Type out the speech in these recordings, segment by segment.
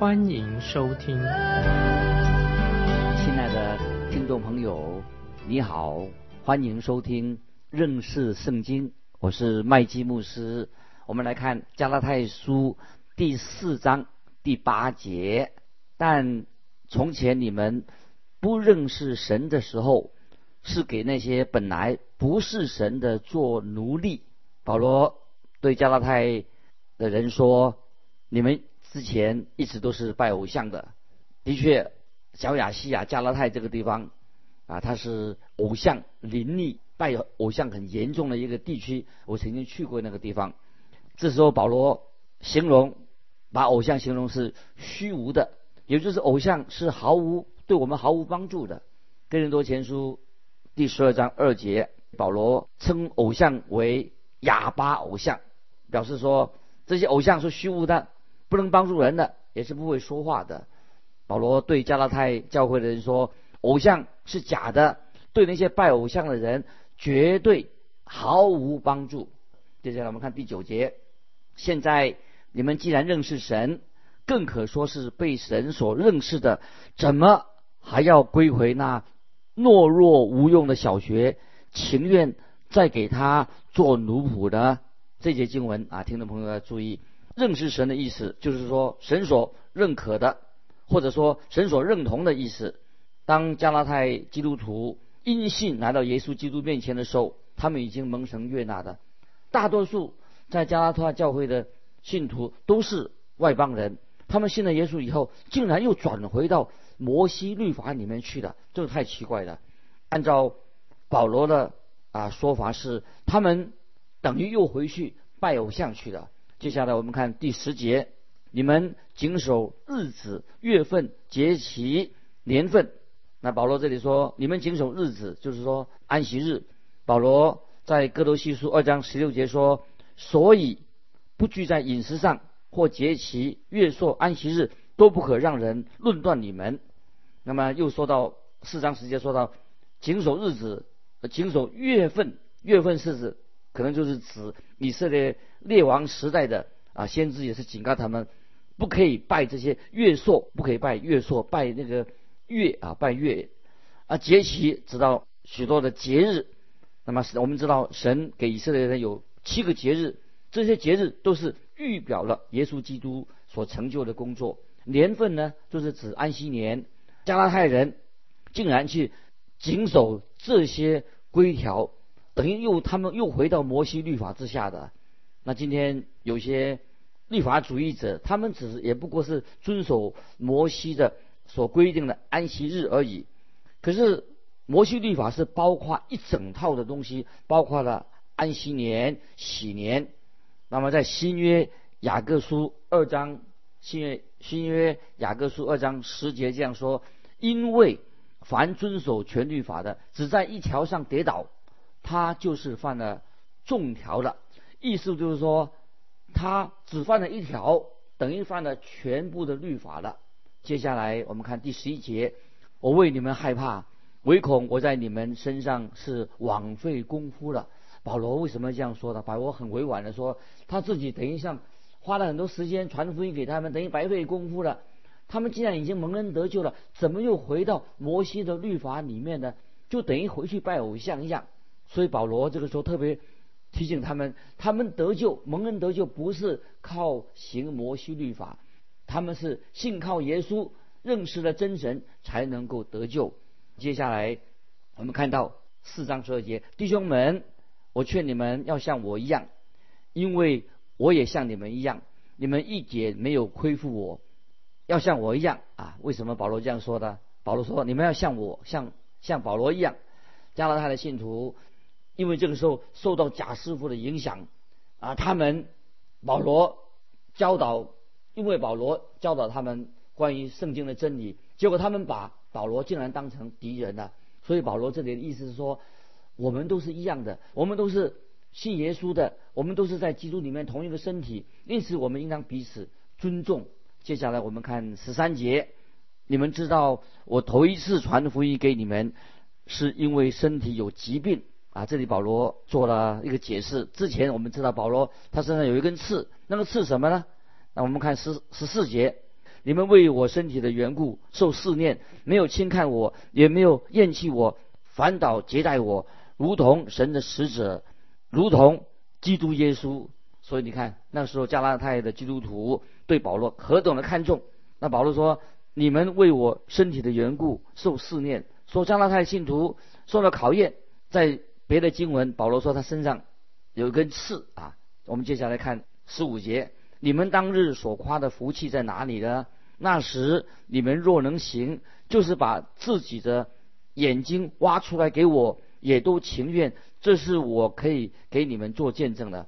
欢迎收听。亲爱的听众朋友，你好，欢迎收听认识圣经，我是麦基牧师。我们来看加拉太书第四章第八节，但从前你们不认识神的时候。是给那些本来不是神的做奴隶。保罗对加拉太的人说：“你们之前一直都是拜偶像的。的确，小亚细亚加拉太这个地方啊，它是偶像林立、拜偶像很严重的一个地区。我曾经去过那个地方。这时候保罗形容，把偶像形容是虚无的，也就是偶像是毫无对我们毫无帮助的。哥林多前书。第十二章二节，保罗称偶像为哑巴偶像，表示说这些偶像是虚无的，不能帮助人的，也是不会说话的。保罗对加拉太教会的人说，偶像是假的，对那些拜偶像的人绝对毫无帮助。接下来我们看第九节，现在你们既然认识神，更可说是被神所认识的，怎么还要归回那？懦弱无用的小学，情愿再给他做奴仆的这节经文啊，听众朋友要注意，认识神的意思就是说神所认可的，或者说神所认同的意思。当加拉太基督徒因信来到耶稣基督面前的时候，他们已经蒙神悦纳的。大多数在加拉太教会的信徒都是外邦人，他们信了耶稣以后，竟然又转回到。摩西律法里面去了，这个太奇怪了。按照保罗的啊说法是，他们等于又回去拜偶像去了。接下来我们看第十节，你们谨守日子、月份、节期、年份。那保罗这里说，你们谨守日子，就是说安息日。保罗在哥罗西书二章十六节说，所以不拘在饮食上或节期、月朔、安息日，都不可让人论断你们。那么又说到四章时节，说到谨守日子，谨守月份，月份是指可能就是指以色列列王时代的啊，先知也是警告他们，不可以拜这些月朔，不可以拜月朔，拜那个月啊，拜月啊，节期知道许多的节日。那么我们知道神给以色列人有七个节日，这些节日都是预表了耶稣基督所成就的工作。年份呢，就是指安息年。加拉太人竟然去谨守这些规条，等于又他们又回到摩西律法之下的。那今天有些律法主义者，他们只是也不过是遵守摩西的所规定的安息日而已。可是摩西律法是包括一整套的东西，包括了安息年、喜年。那么在新约雅各书二章。新约新约雅各书二章十节这样说：因为凡遵守全律法的，只在一条上跌倒，他就是犯了众条了。意思就是说，他只犯了一条，等于犯了全部的律法了。接下来我们看第十一节：我为你们害怕，唯恐我在你们身上是枉费功夫了。保罗为什么这样说呢？保罗很委婉的说，他自己等于像。花了很多时间传福音给他们，等于白费功夫了。他们既然已经蒙恩得救了，怎么又回到摩西的律法里面呢？就等于回去拜偶像一样。所以保罗这个时候特别提醒他们：他们得救、蒙恩得救不是靠行摩西律法，他们是信靠耶稣，认识了真神才能够得救。接下来我们看到四章十二节，弟兄们，我劝你们要像我一样，因为。我也像你们一样，你们一点没有亏负我，要像我一样啊！为什么保罗这样说的？保罗说：“你们要像我，像像保罗一样。”加拿大的信徒，因为这个时候受到假师傅的影响啊，他们保罗教导，因为保罗教导他们关于圣经的真理，结果他们把保罗竟然当成敌人了。所以保罗这里的意思是说，我们都是一样的，我们都是信耶稣的，我们都是在基督里面同一个身体，因此我们应当彼此尊重。接下来我们看十三节，你们知道我头一次传福音给你们，是因为身体有疾病啊。这里保罗做了一个解释。之前我们知道保罗他身上有一根刺，那个刺什么呢？那我们看十十四节，你们为我身体的缘故受试炼，没有轻看我，也没有厌弃我，反倒接待我，如同神的使者，如同基督耶稣。所以你看，那时候加拉太的基督徒对保罗何等的看重。那保罗说：“你们为我身体的缘故受试炼，说加拉太信徒受了考验。”在别的经文，保罗说他身上有一根刺啊。我们接下来看十五节：“你们当日所夸的福气在哪里呢？那时你们若能行，就是把自己的眼睛挖出来给我，也都情愿。这是我可以给你们做见证的。”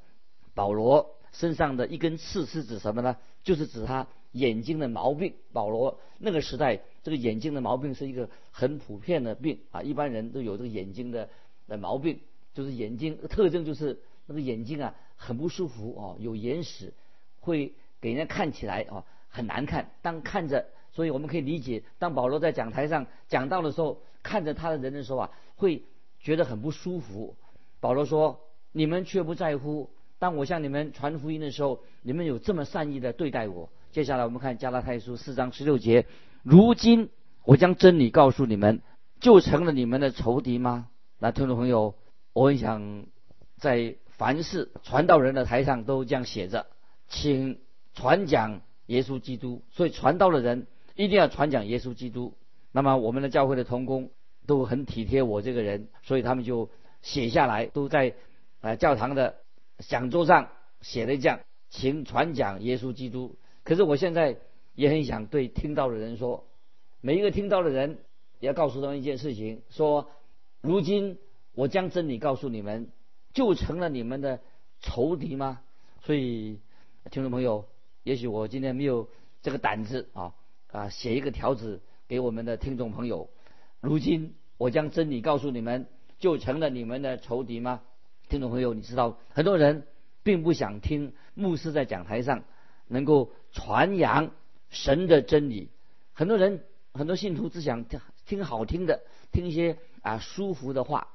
保罗身上的一根刺是指什么呢？就是指他眼睛的毛病。保罗那个时代，这个眼睛的毛病是一个很普遍的病啊，一般人都有这个眼睛的的毛病，就是眼睛特征就是那个眼睛啊很不舒服哦，有眼屎，会给人家看起来啊很难看。当看着，所以我们可以理解，当保罗在讲台上讲到的时候，看着他的人的时候啊，会觉得很不舒服。保罗说：“你们却不在乎。”当我向你们传福音的时候，你们有这么善意的对待我。接下来我们看加拉太书四章十六节：如今我将真理告诉你们，就成了你们的仇敌吗？那听众朋友，我很想在凡是传道人的台上都这样写着，请传讲耶稣基督。所以传道的人一定要传讲耶稣基督。那么我们的教会的同工都很体贴我这个人，所以他们就写下来，都在呃教堂的。讲桌上写了这样，请传讲耶稣基督。可是我现在也很想对听到的人说，每一个听到的人也要告诉他们一件事情：说，如今我将真理告诉你们，就成了你们的仇敌吗？所以，听众朋友，也许我今天没有这个胆子啊啊，写一个条子给我们的听众朋友：如今我将真理告诉你们，就成了你们的仇敌吗？听众朋友，你知道很多人并不想听牧师在讲台上能够传扬神的真理，很多人很多信徒只想听听好听的，听一些啊舒服的话。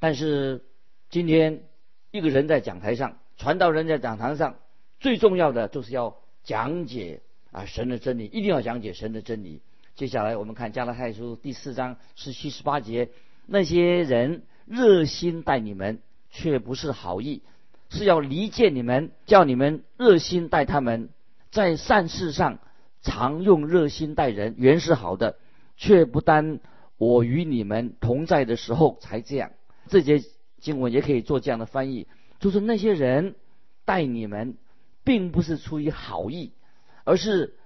但是今天一个人在讲台上，传道人在讲堂上，最重要的就是要讲解啊神的真理，一定要讲解神的真理。接下来我们看加拉太书第四章十七十八节，那些人热心待你们。却不是好意，是要离间你们，叫你们热心待他们，在善事上常用热心待人，原是好的，却不单我与你们同在的时候才这样。这节经文也可以做这样的翻译，就是那些人待你们，并不是出于好意，而是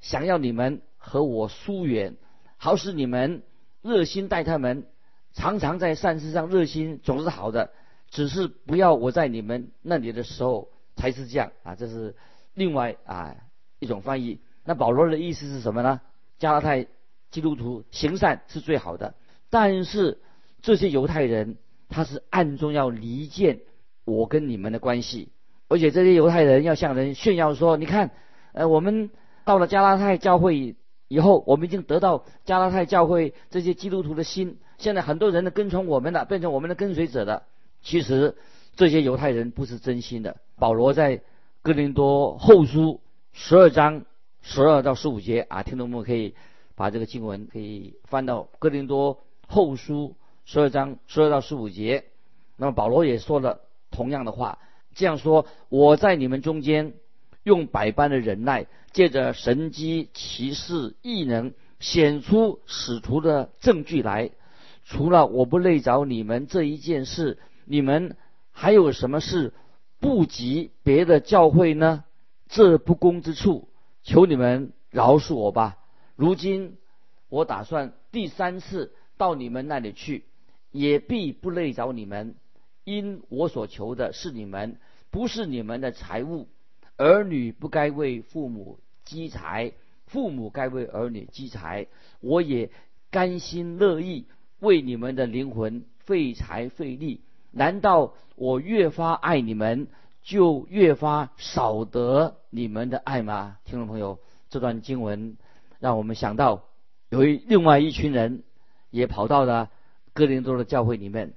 想要你们和我疏远，好使你们热心待他们，常常在善事上热心，总是好的。只是不要我在你们那里的时候才是这样啊，这是另外啊一种翻译。那保罗的意思是什么呢？加拉太基督徒行善是最好的，但是这些犹太人他是暗中要离间我跟你们的关系，而且这些犹太人要向人炫耀说：你看，呃，我们到了加拉太教会以后，我们已经得到加拉太教会这些基督徒的心，现在很多人都跟从我们的，变成我们的跟随者了。其实这些犹太人不是真心的。保罗在哥林多后书十二章十二到十五节啊，听众们可以把这个经文可以翻到哥林多后书十二章十二到十五节。那么保罗也说了同样的话，这样说：我在你们中间用百般的忍耐，借着神机骑士异能显出使徒的证据来。除了我不累着你们这一件事。你们还有什么事不及别的教会呢？这不公之处，求你们饶恕我吧。如今我打算第三次到你们那里去，也必不累着你们，因我所求的是你们，不是你们的财物。儿女不该为父母积财，父母该为儿女积财，我也甘心乐意为你们的灵魂费财费力。难道我越发爱你们，就越发少得你们的爱吗？听众朋友，这段经文让我们想到，有一另外一群人也跑到了哥林多的教会里面。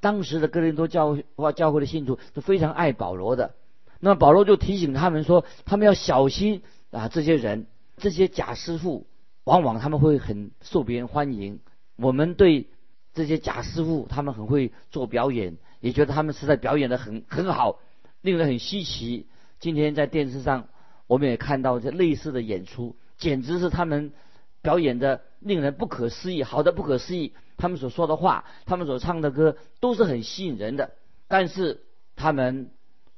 当时的哥林多教会教会的信徒是非常爱保罗的。那么保罗就提醒他们说，他们要小心啊，这些人，这些假师傅，往往他们会很受别人欢迎。我们对这些假师傅，他们很会做表演，也觉得他们实在表演的很很好，令人很稀奇。今天在电视上，我们也看到这类似的演出，简直是他们表演的令人不可思议，好的不可思议。他们所说的话，他们所唱的歌，都是很吸引人的。但是他们。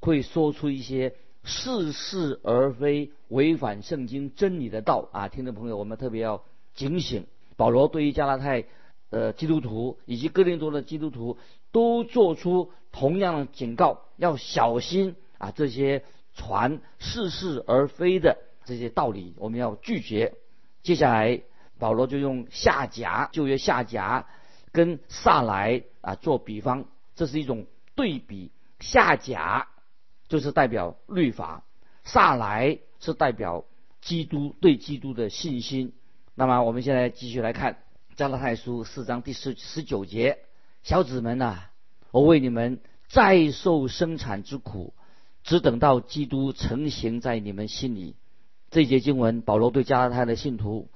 会说出一些似是而非、违反圣经真理的道啊！听众朋友，我们特别要警醒。保罗对于加拉太呃基督徒以及哥林多的基督徒都做出同样警告，要小心啊！这些传似是而非的这些道理，我们要拒绝。接下来，保罗就用下甲旧约下甲跟萨来啊做比方，这是一种对比下甲。就是代表律法，萨来是代表基督对基督的信心。那么我们现在继续来看加拉太书四章第十十九节，小子们呐，我为你们再受生产之苦，只等到基督成型在你们心里。这节经文，保罗对加拉太的信徒，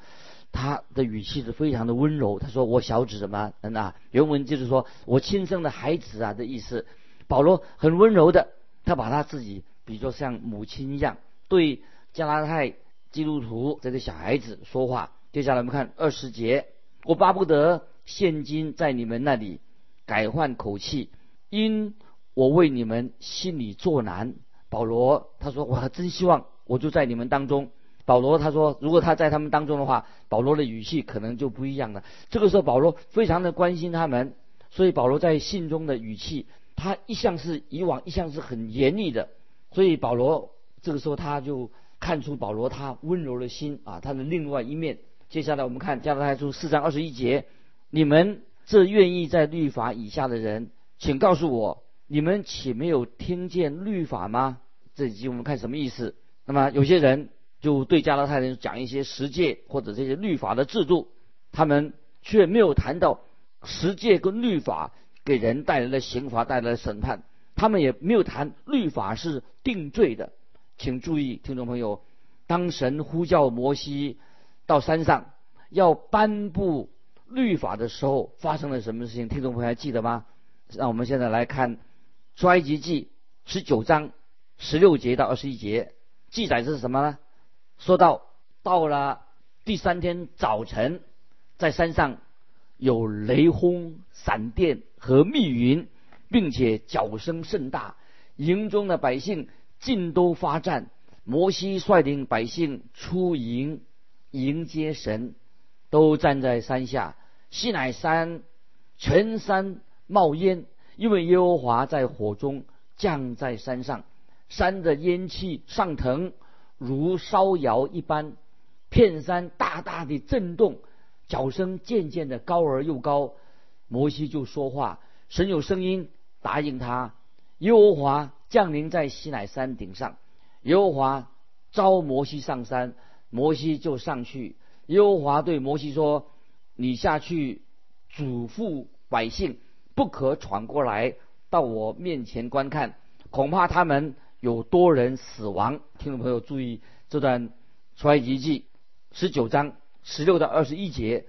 他的语气是非常的温柔。他说：“我小子们啊，原文就是说我亲生的孩子啊的意思。”保罗很温柔的。他把他自己比作像母亲一样，对加拉太基督徒这个小孩子说话。接下来我们看二十节，我巴不得现今在你们那里改换口气，因我为你们心里作难。保罗他说，我还真希望我就在你们当中。保罗他说，如果他在他们当中的话，保罗的语气可能就不一样了。这个时候保罗非常的关心他们，所以保罗在信中的语气。他一向是以往一向是很严厉的，所以保罗这个时候他就看出保罗他温柔的心啊，他的另外一面。接下来我们看加拉太书四章二十一节：你们这愿意在律法以下的人，请告诉我，你们岂没有听见律法吗？这集我们看什么意思？那么有些人就对加拉太人讲一些十诫或者这些律法的制度，他们却没有谈到十诫跟律法。给人带来的刑罚，带来的审判。他们也没有谈律法是定罪的，请注意，听众朋友，当神呼叫摩西到山上要颁布律法的时候，发生了什么事情？听众朋友还记得吗？让我们现在来看衰埃及记十九章十六节到二十一节，记载是什么呢？说到到了第三天早晨，在山上有雷轰、闪电。和密云，并且脚声甚大，营中的百姓尽都发战。摩西率领百姓出营迎接神，都站在山下。西乃山全山冒烟，因为耶和华在火中降在山上，山的烟气上腾，如烧窑一般，片山大大的震动，脚声渐渐的高而又高。摩西就说话，神有声音答应他。耶和华降临在西乃山顶上，耶和华召摩西上山，摩西就上去。耶和华对摩西说：“你下去嘱咐百姓，不可闯过来到我面前观看，恐怕他们有多人死亡。”听众朋友注意这段出埃及记十九章十六到二十一节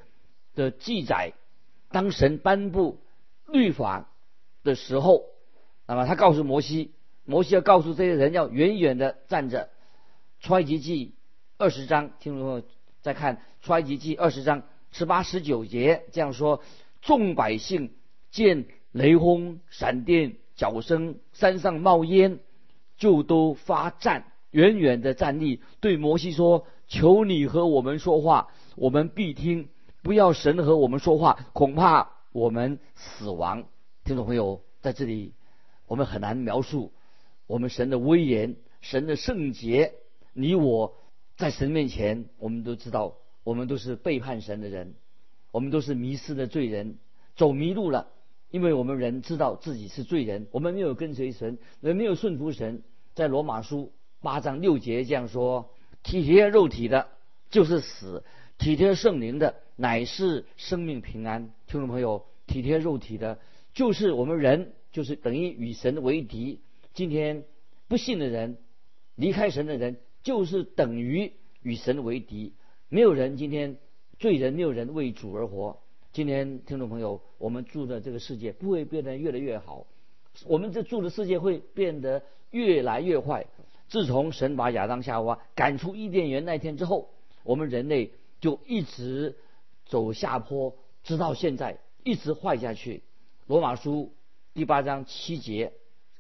的记载。当神颁布律法的时候，那么他告诉摩西，摩西要告诉这些人要远远的站着。出埃及记二十章，听众朋友再看出埃及记二十章十八十九节这样说：众百姓见雷轰、闪电、脚声，山上冒烟，就都发战，远远的站立，对摩西说：“求你和我们说话，我们必听。”不要神和我们说话，恐怕我们死亡。听众朋友，在这里我们很难描述我们神的威严、神的圣洁。你我在神面前，我们都知道，我们都是背叛神的人，我们都是迷失的罪人，走迷路了。因为我们人知道自己是罪人，我们没有跟随神，也没有顺服神。在罗马书八章六节这样说：体贴肉体的，就是死；体贴圣灵的，乃是生命平安。听众朋友，体贴肉体的，就是我们人，就是等于与神为敌。今天不信的人，离开神的人，就是等于与神为敌。没有人今天罪人，没有人为主而活。今天听众朋友，我们住的这个世界不会变得越来越好，我们这住的世界会变得越来越坏。自从神把亚当夏娃赶出伊甸园那天之后，我们人类就一直走下坡，直到现在一直坏下去。罗马书第八章七节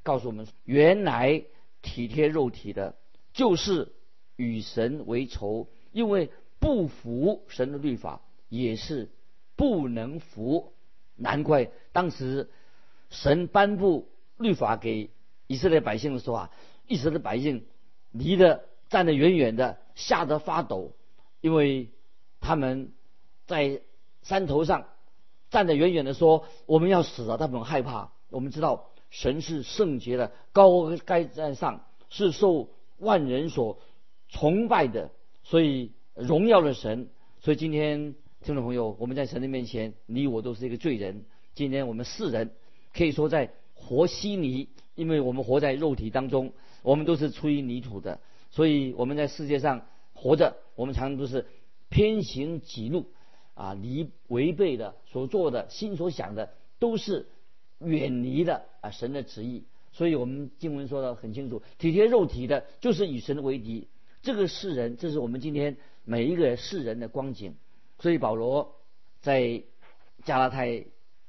告诉我们：原来体贴肉体的，就是与神为仇，因为不服神的律法，也是。不能服，难怪当时神颁布律法给以色列百姓的时候啊，以色列百姓离得站得远远的，吓得发抖，因为他们在山头上站得远远的说：“我们要死了。”他们很害怕。我们知道神是圣洁的，高高在上，是受万人所崇拜的，所以荣耀的神。所以今天。听众朋友，我们在神的面前，你我都是一个罪人。今天我们世人可以说在活稀泥，因为我们活在肉体当中，我们都是出于泥土的，所以我们在世界上活着，我们常常都是偏行己路，啊，离违背的所做的心所想的都是远离的啊神的旨意。所以我们经文说的很清楚，体贴肉体的，就是与神为敌。这个世人，这是我们今天每一个世人的光景。所以保罗在加拉太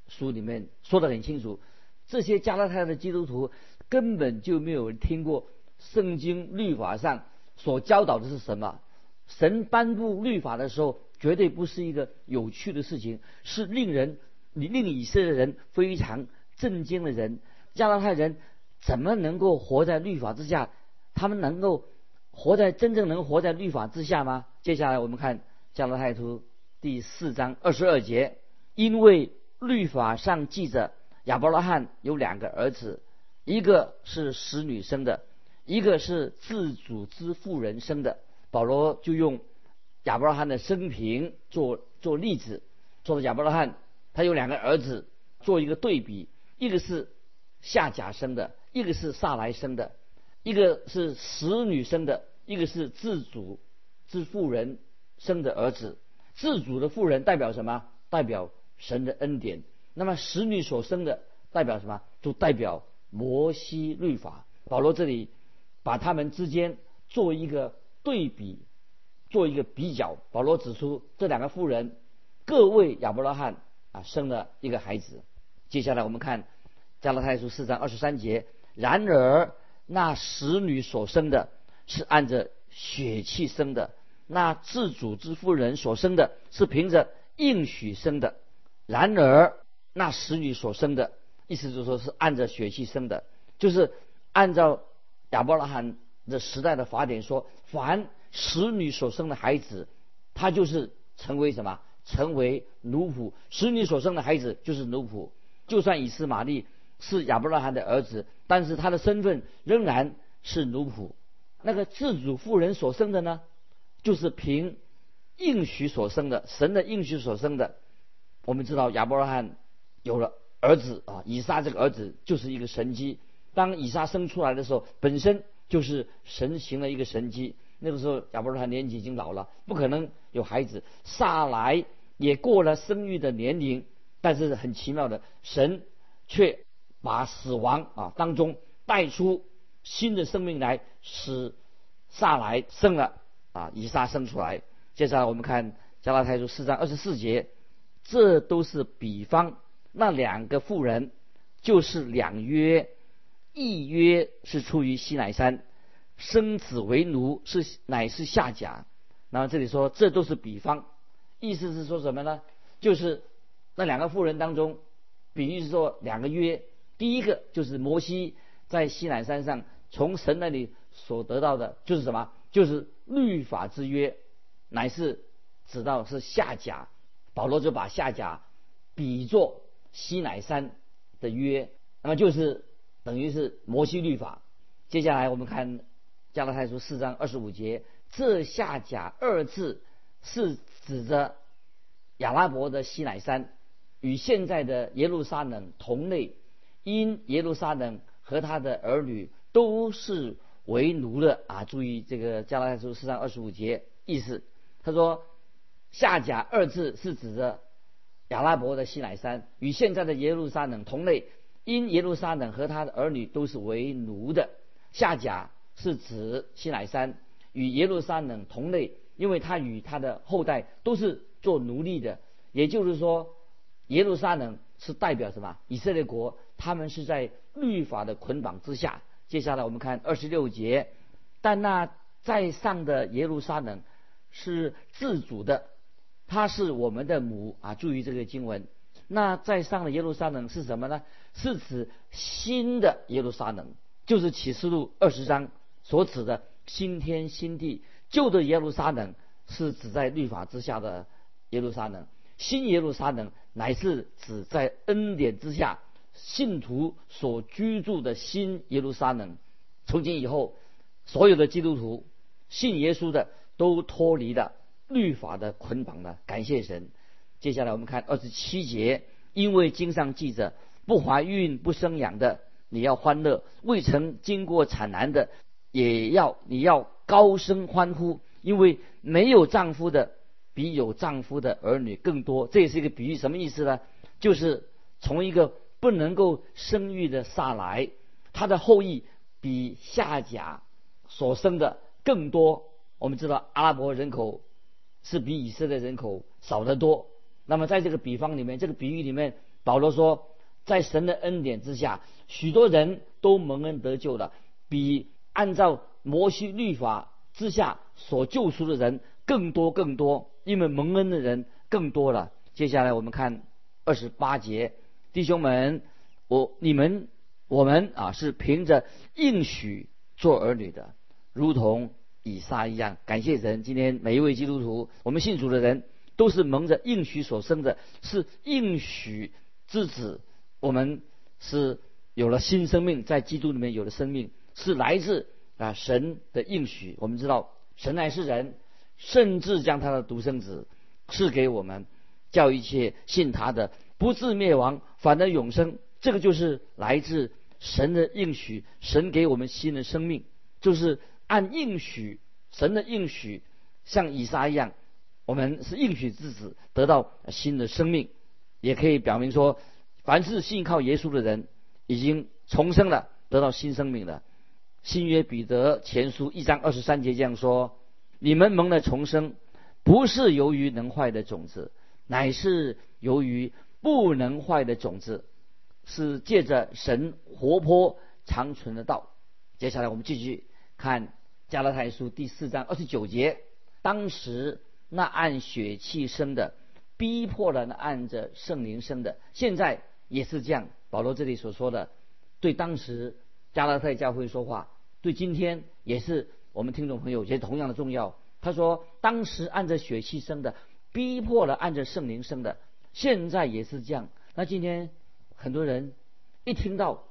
书里面说的很清楚，这些加拉太的基督徒根本就没有听过圣经律法上所教导的是什么。神颁布律法的时候，绝对不是一个有趣的事情，是令人令以色列人非常震惊的人。加拉太人怎么能够活在律法之下？他们能够活在真正能活在律法之下吗？接下来我们看加拉太书。第四章二十二节，因为律法上记着亚伯拉罕有两个儿子，一个是使女生的，一个是自主之妇人生的。保罗就用亚伯拉罕的生平做做例子，说亚伯拉罕他有两个儿子，做一个对比，一个是夏甲生的，一个是萨来生的，一个是使女生的，一个是自主之妇人生的儿子。自主的妇人代表什么？代表神的恩典。那么使女所生的代表什么？就代表摩西律法。保罗这里把他们之间做一个对比，做一个比较。保罗指出这两个妇人各为亚伯拉罕啊生了一个孩子。接下来我们看加拉太书四章二十三节。然而那使女所生的是按着血气生的。那自主之妇人所生的是凭着应许生的，然而那使女所生的，意思就是说是按照血气生的，就是按照亚伯拉罕的时代的法典说，凡使女所生的孩子，他就是成为什么？成为奴仆。使女所生的孩子就是奴仆。就算以斯玛利是亚伯拉罕的儿子，但是他的身份仍然是奴仆。那个自主妇人所生的呢？就是凭应许所生的，神的应许所生的。我们知道亚伯拉罕有了儿子啊，以撒这个儿子就是一个神迹。当以撒生出来的时候，本身就是神行了一个神迹。那个时候亚伯拉罕年纪已经老了，不可能有孩子。撒来也过了生育的年龄，但是很奇妙的，神却把死亡啊当中带出新的生命来，使撒来生了。啊，以撒生出来。接下来我们看加拉太书四章二十四节，这都是比方。那两个妇人就是两约，一约是出于西乃山，生子为奴是乃是下甲。然后这里说这都是比方，意思是说什么呢？就是那两个妇人当中，比喻是说两个约。第一个就是摩西在西乃山上从神那里所得到的，就是什么？就是律法之约，乃是指到是下甲。保罗就把下甲比作西乃山的约，那么就是等于是摩西律法。接下来我们看加拉太书四章二十五节，这下甲二字是指着亚拉伯的西乃山，与现在的耶路撒冷同类，因耶路撒冷和他的儿女都是为奴的啊！注意这个加拉太书四章二十五节意思，他说。下甲二字是指着亚拉伯的西乃山，与现在的耶路撒冷同类，因耶路撒冷和他的儿女都是为奴的。下甲是指西乃山，与耶路撒冷同类，因为他与他的后代都是做奴隶的。也就是说，耶路撒冷是代表什么？以色列国，他们是在律法的捆绑之下。接下来我们看二十六节，但那在上的耶路撒冷是自主的。他是我们的母啊！注意这个经文。那在上的耶路撒冷是什么呢？是指新的耶路撒冷，就是启示录二十章所指的新天新地。旧的耶路撒冷是指在律法之下的耶路撒冷，新耶路撒冷乃是指在恩典之下信徒所居住的新耶路撒冷。从今以后，所有的基督徒信耶稣的都脱离了。律法的捆绑了，感谢神。接下来我们看二十七节，因为经上记着，不怀孕不生养的，你要欢乐；未曾经过产难的，也要你要高声欢呼，因为没有丈夫的比有丈夫的儿女更多。这也是一个比喻，什么意思呢？就是从一个不能够生育的撒来，他的后裔比夏甲所生的更多。我们知道阿拉伯人口。是比以色列人口少得多。那么在这个比方里面，这个比喻里面，保罗说，在神的恩典之下，许多人都蒙恩得救了，比按照摩西律法之下所救赎的人更多更多，因为蒙恩的人更多了。接下来我们看二十八节，弟兄们，我你们我们啊是凭着应许做儿女的，如同。以撒一样，感谢神。今天每一位基督徒，我们信主的人，都是蒙着应许所生的，是应许之子。我们是有了新生命，在基督里面有了生命，是来自啊神的应许。我们知道，神乃是人，甚至将他的独生子赐给我们，叫一切信他的不至灭亡，反得永生。这个就是来自神的应许，神给我们新的生命，就是。按应许，神的应许，像以撒一样，我们是应许之子，得到新的生命，也可以表明说，凡是信靠耶稣的人，已经重生了，得到新生命了。新约彼得前书一章二十三节这样说：你们蒙了重生，不是由于能坏的种子，乃是由于不能坏的种子，是借着神活泼长存的道。接下来我们继续看。加拉太书第四章二十九节，当时那按血气生的，逼迫了那按着圣灵生的，现在也是这样。保罗这里所说的，对当时加拉太教会说话，对今天也是我们听众朋友也同样的重要。他说，当时按着血气生的，逼迫了按着圣灵生的，现在也是这样。那今天很多人一听到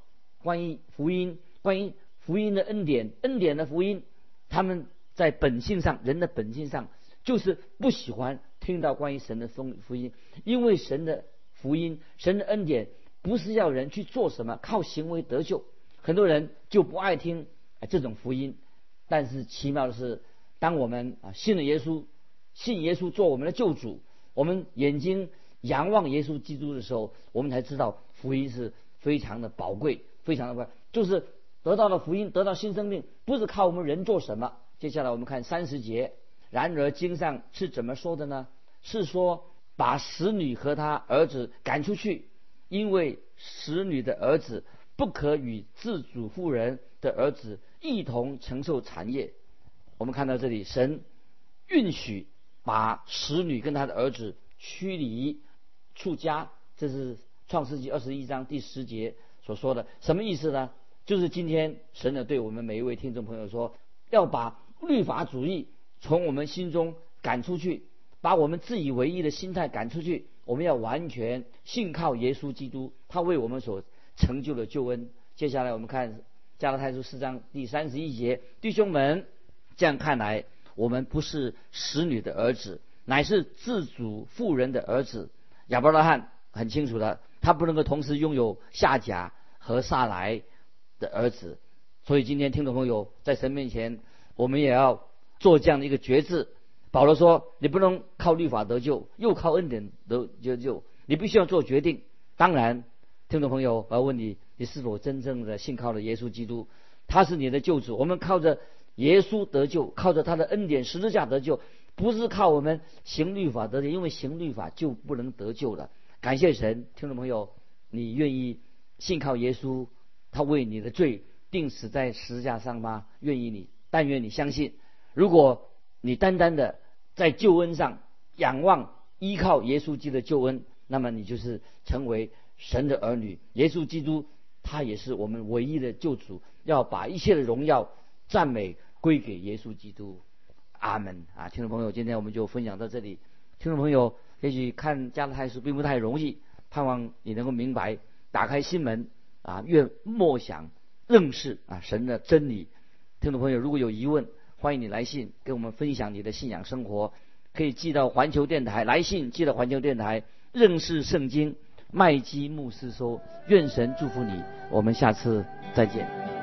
关于福音，关于福音的恩典，恩典的福音。他们在本性上，人的本性上就是不喜欢听到关于神的风福音，因为神的福音、神的恩典不是要人去做什么，靠行为得救。很多人就不爱听这种福音。但是奇妙的是，当我们啊信了耶稣，信耶稣做我们的救主，我们眼睛仰望耶稣基督的时候，我们才知道福音是非常的宝贵，非常的贵，就是。得到了福音，得到新生命，不是靠我们人做什么。接下来我们看三十节。然而经上是怎么说的呢？是说把使女和他儿子赶出去，因为使女的儿子不可与自主妇人的儿子一同承受产业。我们看到这里，神允许把使女跟他的儿子驱离出家，这是创世纪二十一章第十节所说的。什么意思呢？就是今天神呢对我们每一位听众朋友说，要把律法主义从我们心中赶出去，把我们自以为意的心态赶出去。我们要完全信靠耶稣基督，他为我们所成就的救恩。接下来我们看加拉太书四章第三十一节，弟兄们，这样看来，我们不是使女的儿子，乃是自主妇人的儿子。亚伯拉罕很清楚的，他不能够同时拥有夏甲和撒来的儿子。所以今天听众朋友在神面前，我们也要做这样的一个决志。保罗说：“你不能靠律法得救，又靠恩典得得救，你必须要做决定。”当然，听众朋友，我要问你：你是否真正的信靠了耶稣基督？他是你的救主。我们靠着耶稣得救，靠着他的恩典十字架得救，不是靠我们行律法得救，因为行律法就不能得救了。感谢神，听众朋友，你愿意信靠耶稣，他为你的罪定死在十字架上吗？愿意你，但愿你相信。如果你单单的在救恩上仰望依靠耶稣基督的救恩，那么你就是成为神的儿女。耶稣基督他也是我们唯一的救主，要把一切的荣耀赞美归给耶稣基督。阿门啊！听众朋友，今天我们就分享到这里。听众朋友，也许看加拉太书并不太容易，盼望你能够明白，打开心门啊，愿默想认识啊神的真理。听众朋友，如果有疑问，欢迎你来信跟我们分享你的信仰生活，可以寄到环球电台来信，寄到环球电台认识圣经麦基牧师说，愿神祝福你，我们下次再见。